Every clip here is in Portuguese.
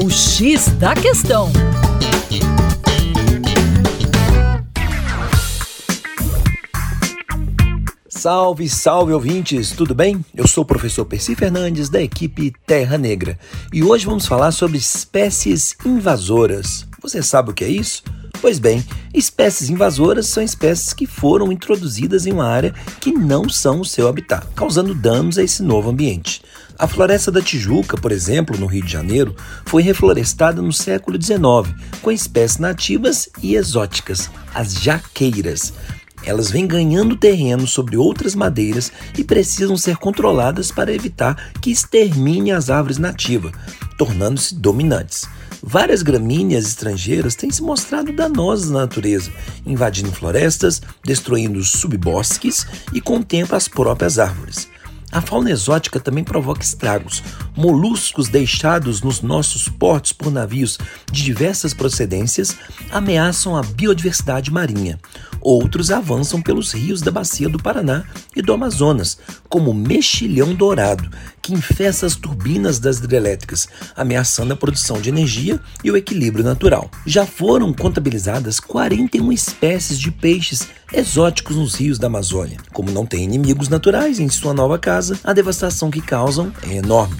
O X da Questão. Salve, salve ouvintes, tudo bem? Eu sou o professor Percy Fernandes da equipe Terra Negra e hoje vamos falar sobre espécies invasoras. Você sabe o que é isso? Pois bem, espécies invasoras são espécies que foram introduzidas em uma área que não são o seu habitat, causando danos a esse novo ambiente. A floresta da Tijuca, por exemplo, no Rio de Janeiro, foi reflorestada no século XIX com espécies nativas e exóticas, as jaqueiras. Elas vêm ganhando terreno sobre outras madeiras e precisam ser controladas para evitar que extermine as árvores nativas, tornando-se dominantes. Várias gramíneas estrangeiras têm se mostrado danosas na natureza, invadindo florestas, destruindo subbosques e com o tempo as próprias árvores. A fauna exótica também provoca estragos. Moluscos deixados nos nossos portos por navios de diversas procedências ameaçam a biodiversidade marinha. Outros avançam pelos rios da bacia do Paraná e do Amazonas, como o mexilhão dourado, que infesta as turbinas das hidrelétricas, ameaçando a produção de energia e o equilíbrio natural. Já foram contabilizadas 41 espécies de peixes exóticos nos rios da Amazônia. Como não tem inimigos naturais em sua nova casa, a devastação que causam é enorme.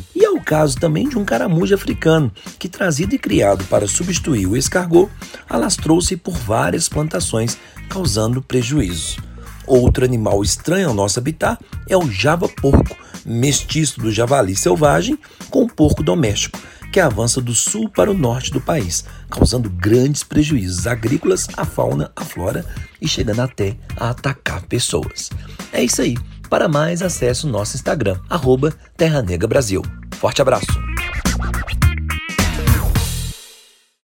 Caso também de um caramujo africano, que trazido e criado para substituir o escargot, alastrou-se por várias plantações, causando prejuízo. Outro animal estranho ao nosso habitat é o java-porco, mestiço do javali selvagem com o porco doméstico, que avança do sul para o norte do país, causando grandes prejuízos agrícolas à fauna, à flora e chegando até a atacar pessoas. É isso aí. Para mais, acesse o nosso Instagram, arroba Terra Negra Brasil. Forte abraço!